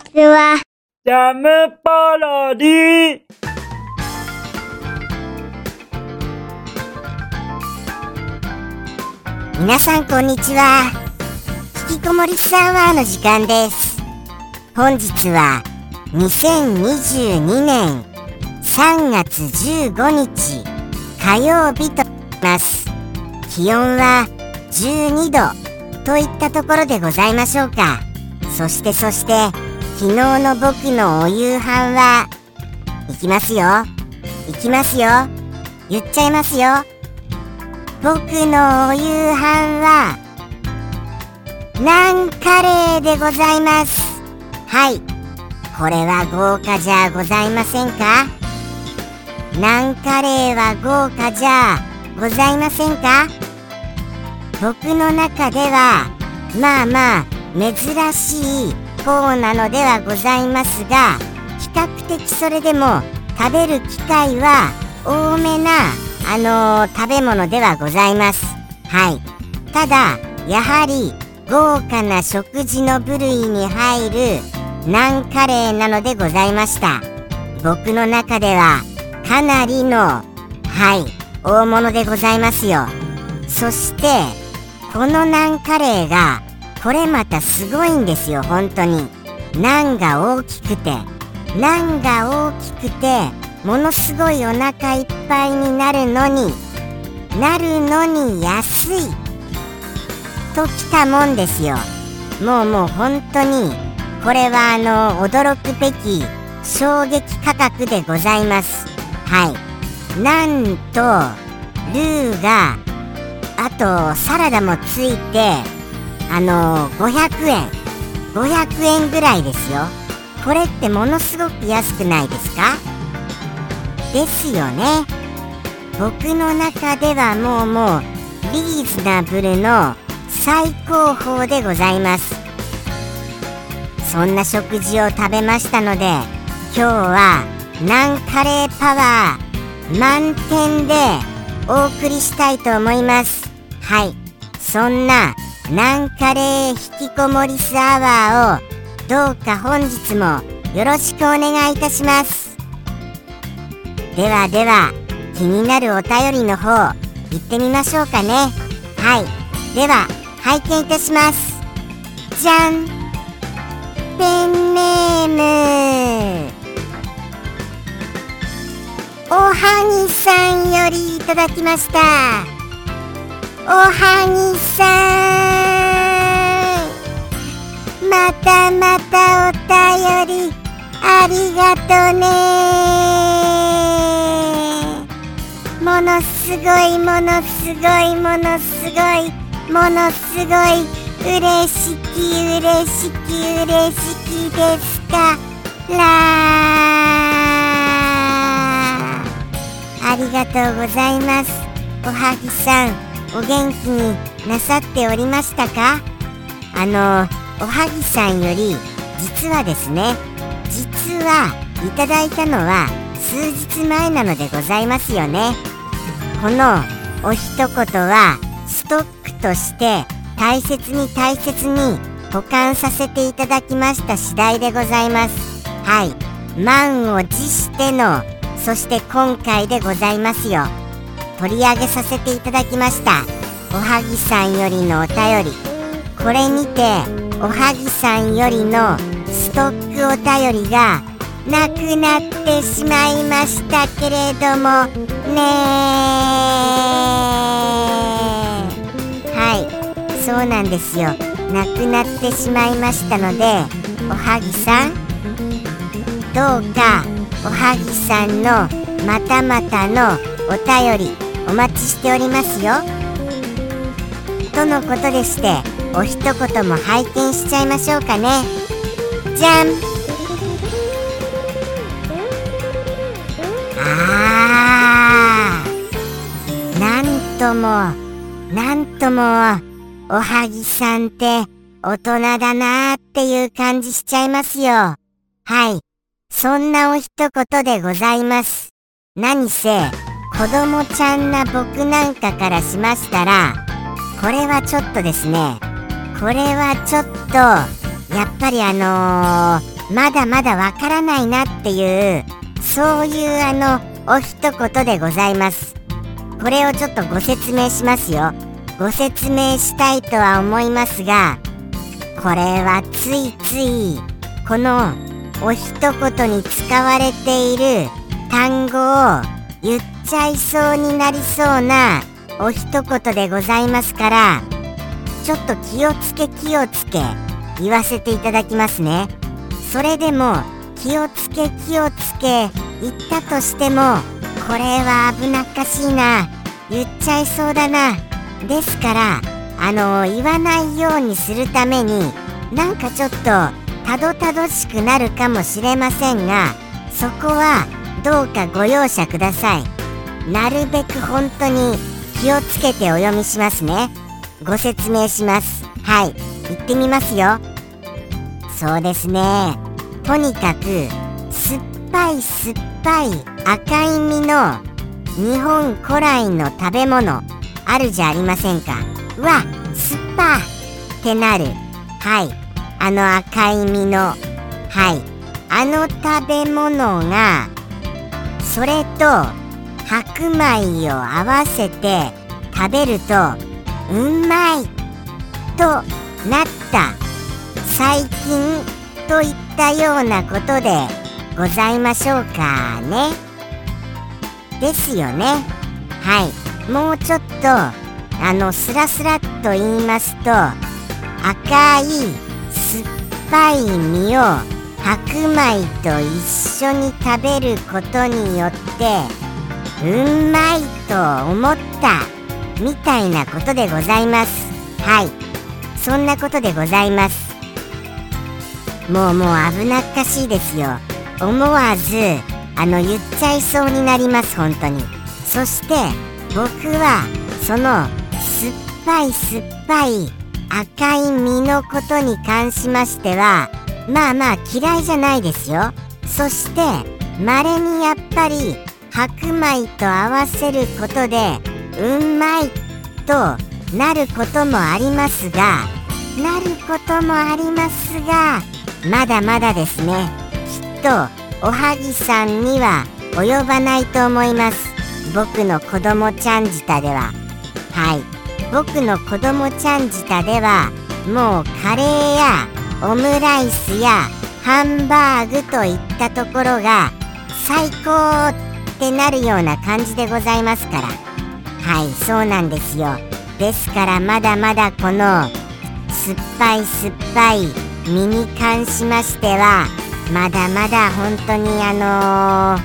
ちは。ジャムパロディ皆さんこんにちは。引きこもりスアワーの時間です。本日は2022年3月15日火曜日となります。気温は12度といったところでございましょうか。そしてそして昨日の僕のお夕飯はいきますよ。いきますよ。言っちゃいますよ。僕のお夕飯はナンカレーでございます。はい。これは豪華じゃございませんか？ナンカレーは豪華じゃございませんか？僕の中ではまあまあ珍しい方なのではございますが比較的それでも食べる機会は多めなあのー、食べ物ではございます。はい。ただやはり豪華な食事の部類に入るナンカレーなのでございました。僕の中ではかなりのはい大物でございますよ。そしてこのナンカレーがこれまたすごいんですよ本当に。ナンが大きくてナンが大きくてものすごいお腹いっぱいになるのになるのに安い。ときたもんですよ。もうもう本当にこれはあの驚くべき衝撃価格でございます。はい。なんとルーがあとサラダもついてあの500円。500円ぐらいですよ。これってものすごく安くないですか？ですよね。僕の中ではもうもうリーズナブルの最高峰でございます。そんな食事を食べましたので今日はナンカレーパワー満点でお送りしたいと思います。はい。そんなナンカレー引きこもりスアワーをどうか本日もよろしくお願いいたします。ではでは気になるお便りの方行ってみましょうかね。はい。では拝見いたします。じゃん。ペンネーム。おはぎさんよりいただきました。おはぎさん。またまたお便りありがとね。ものすごいものすごいものすごいものすごい嬉しき嬉しき嬉しきですか。らありがとうございます。おはぎさんお元気になさっておりましたか？あのおはぎさんより実はですね実はいただいたのは数日前なのでございますよね。このお一言はストックとして大切に大切に保管させていただきました次第でございます。はい。満を持してのそして今回でございますよ。取り上げさせていただきました。おはぎさんよりのお便り。これにておはぎさんよりのストックお便りがなくなってしまいましたけれどもねはい。そうなんですよ。なくなってしまいましたのでおはぎさんどうかおはぎさんのまたまたのお便りお待ちしておりますよ。とのことでしてお一言も拝見しちゃいましょうかね。じゃん。あー。なんともなんともおはぎさんって大人だなーっていう感じしちゃいますよ。はい。そんなお一言でございます。何せ子供ちゃんな僕なんかからしましたらこれはちょっとですね。これはちょっとやっぱりあのー、まだまだわからないなっていうそういうあのお一言でございます。これをちょっとご説明しますよ。ご説明したいとは思いますがこれはついついこのお一言に使われている単語を言っちゃいそうになりそうなお一言でございますからちょっと気をつけ気をつけ言わせていただきますね。それでも気をつけ気をつけ言ったとしてもこれは危なっかしいな言っちゃいそうだなですからあの言わないようにするためになんかちょっとたどたどしくなるかもしれませんがそこはどうかご容赦ください。なるべく本当に気をつけてお読みしますね。ご説明します。はい。行ってみますよ。そうですね。とにかく酸っぱい酸っぱい赤い実の日本古来の食べ物あるじゃありませんか。うわ酸っぱってなる。はい。あの赤い実のはい。あの食べ物がそれと白米を合わせて食べるとうまいとなった最近といったようなことでございましょうかね。ですよね。はい。もうちょっとあのスラスラっと言いますと赤い酸っぱい実を白米と一緒に食べることによってうんまいと思ったみたいなことでございます。はい。そんなことでございます。もうもう危なっかしいですよ。思わずあの言っちゃいそうになります本当に。そして僕はその酸っぱい酸っぱい赤い実のことに関しましてはまあまあ嫌いじゃないですよ。そして稀にやっぱり白米と合わせることでうんまいとなることもありますがなることもありますがまだまだですね。きっとおはぎさんには及ばないと思います。僕の子供ちゃん舌では。はい。僕の子供ちゃん舌ではもうカレーやオムライスやハンバーグといったところが最高ってなるような感じでございますから。はいそうなんですよ。ですからまだまだこの酸っぱい酸っぱい身に関しましてはまだまだ本当にあの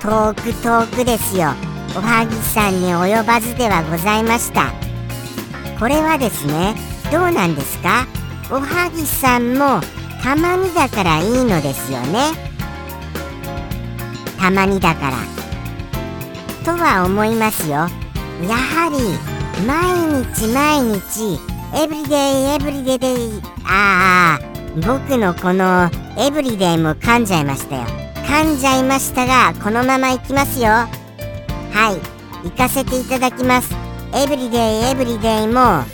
ー、遠く遠くですよ。おはぎさんに及ばずではございました。これはですねどうなんですか？おはぎさんもたまにだからいいのですよね。たまにだから。とは思いますよ。やはり毎日毎日エブリデイエブリデイああ僕のこのエブリデイも噛んじゃいましたよ。噛んじゃいましたがこのまま行きますよ。はい。行かせていただきます。エブリデイエブリデイもあ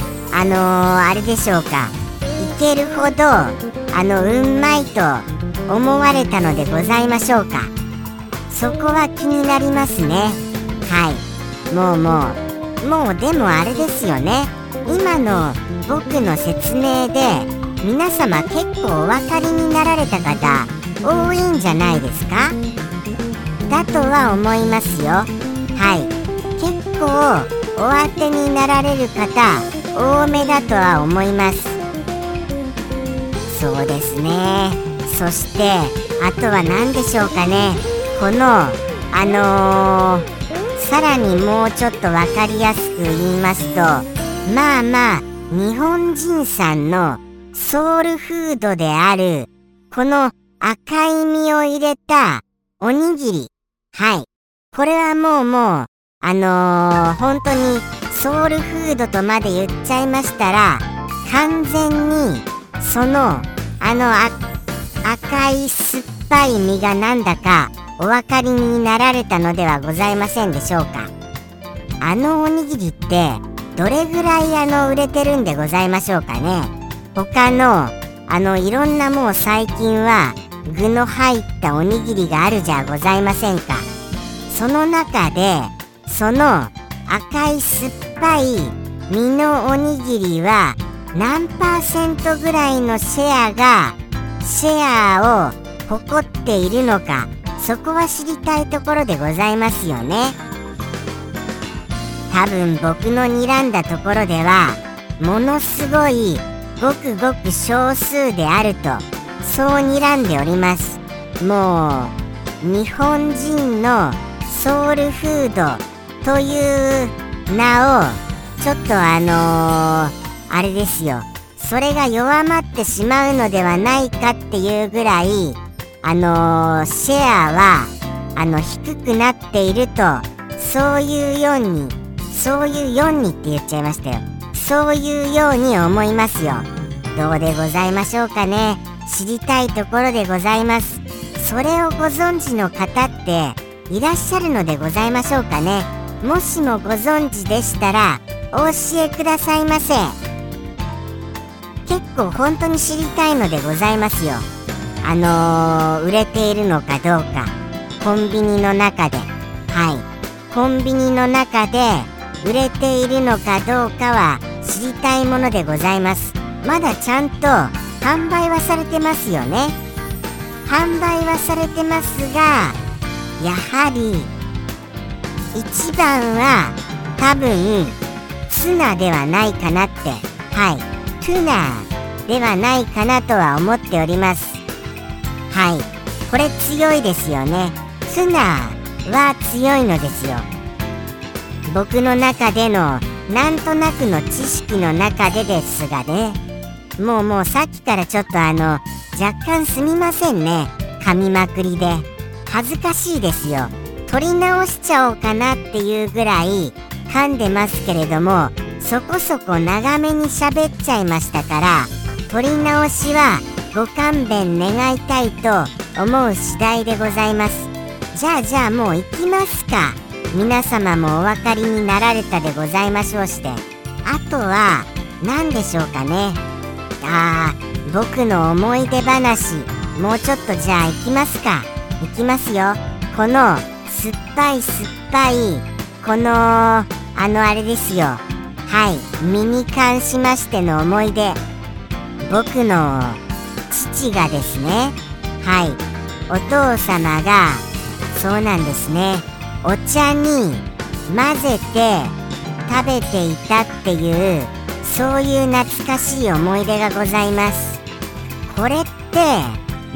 のー、あれでしょうか。いけるほどあのうんまいと思われたのでございましょうか。そこは気になりますね。はい。もうもうもうでもあれですよね。今の僕の説明で皆様結構お分かりになられた方多いんじゃないですか？だとは思いますよ。はい。結構お当てになられる方多めだとは思います。そうですね。そしてあとは何でしょうかね。このあのー、さらにもうちょっと分かりやすく言いますとまあまあ日本人さんのソウルフードであるこの赤い実を入れたおにぎり。はい。これはもうもうあのー、本当にソウルフードとまで言っちゃいましたら完全にそのあの赤い酸っぱい実がなんだかお分かりになられたのではございませんでしょうか。あのおにぎりってどれぐらいあの売れてるんでございましょうかね。他のあのいろんなもう最近は具の入ったおにぎりがあるじゃございませんか。その中でその赤い酸っぱい身のおにぎりは何パーセントぐらいのシェアがシェアを誇っているのかそこは知りたいところでございますよね。多分僕の睨んだところではものすごいごくごく少数であるとそう睨んでおります。もう日本人のソウルフードという名をちょっとあのー、あれですよ。それが弱まってしまうのではないかっていうぐらいあのー、シェアはあの低くなっているとそういうようにそういうようにって言っちゃいましたよ。そういうように思いますよ。どうでございましょうかね。知りたいところでございます。それをご存知の方っていらっしゃるのでございましょうかね。もしもご存知でしたらお教えくださいませ。結構本当に知りたいのでございますよ。あのー、売れているのかどうか。コンビニの中で。はい。コンビニの中で売れているのかどうかは知りたいものでございます。まだちゃんと販売はされてますよね。販売はされてますがやはり一番は多分ツナではないかなって。はい。トゥナではないかなとは思っております。はい。これ強いですよね。ツナは強いのですよ。僕の中でのなんとなくの知識の中でですがね。もうもうさっきからちょっとあの若干すみませんね。噛みまくりで。恥ずかしいですよ。取り直しちゃおうかなっていうぐらい噛んでますけれどもそこそこ長めに喋っちゃいましたから取り直しはご勘弁願いたいと思う次第でございます。じゃあじゃあもう行きますか。皆様もお分かりになられたでございましょうして。あとは何でしょうかね。あー僕の思い出話。もうちょっとじゃあ行きますか。行きますよ。この酸っぱい酸っぱい。このあのあれですよ。はい。身に関しましての思い出。僕の父がですねはい。お父様がそうなんですね。お茶に混ぜて食べていたっていうそういう懐かしい思い出がございます。これって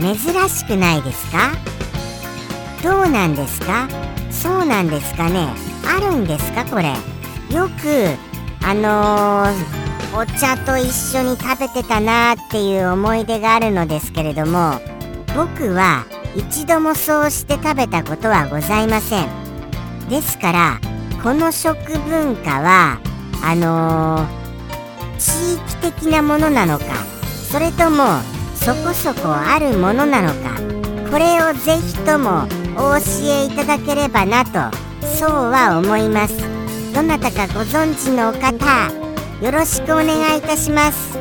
珍しくないですか？どうなんですか？そうなんですかね？あるんですか？これ。よくあのー、お茶と一緒に食べてたなーっていう思い出があるのですけれども僕は一度もそうして食べたことはございません。ですからこの食文化はあのー地域的なものなのかそれともそこそこあるものなのかこれをぜひともお教えいただければなとそうは思います。どなたかご存知の方よろしくお願いいたします。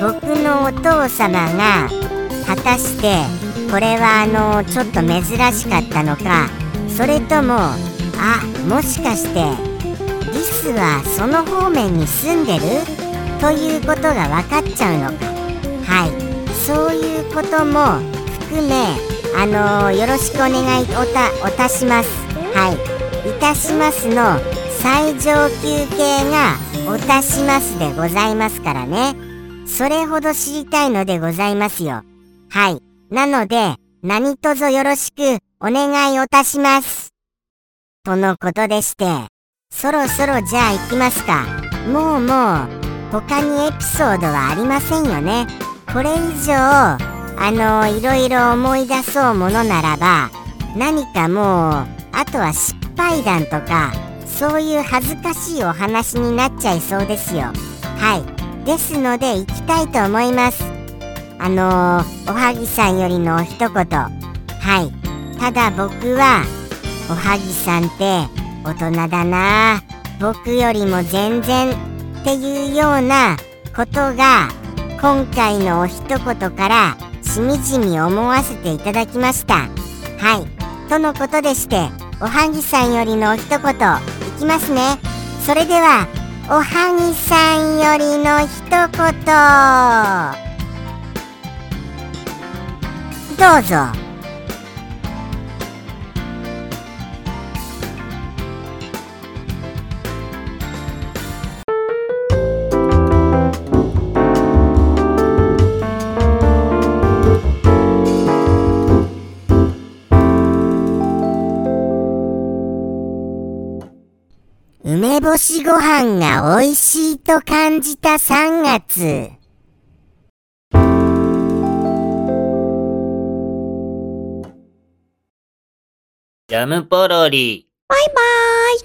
僕のお父様が果たしてこれはあのちょっと珍しかったのかそれともあもしかしてリスはその方面に住んでる？ということが分かっちゃうのか。はい。そういうことも含めあの、よろしくお願いおたおたします。はい。いたしますの最上級系がおたしますでございますからね。それほど知りたいのでございますよ。はい。なので何卒よろしくお願いおたします。とのことでしてそろそろじゃあ行きますか。もうもう他にエピソードはありませんよね。これ以上あのいろいろ思い出そうものならば何かもうあとは失敗談とかそういう恥ずかしいお話になっちゃいそうですよ。はい。ですので行きたいと思います。あのー、おはぎさんよりの一言。はい。ただ僕はおはぎさんって大人だな。僕よりも全然っていうようなことが今回のお一言からしみじみ思わせていただきました。はい。とのことでしておはぎさんよりのお一言。きますね。それではおはぎさんよりの一言。どうぞ。干しご飯が美味しいと感じた3月。ジャムポロリ。バイバーイ。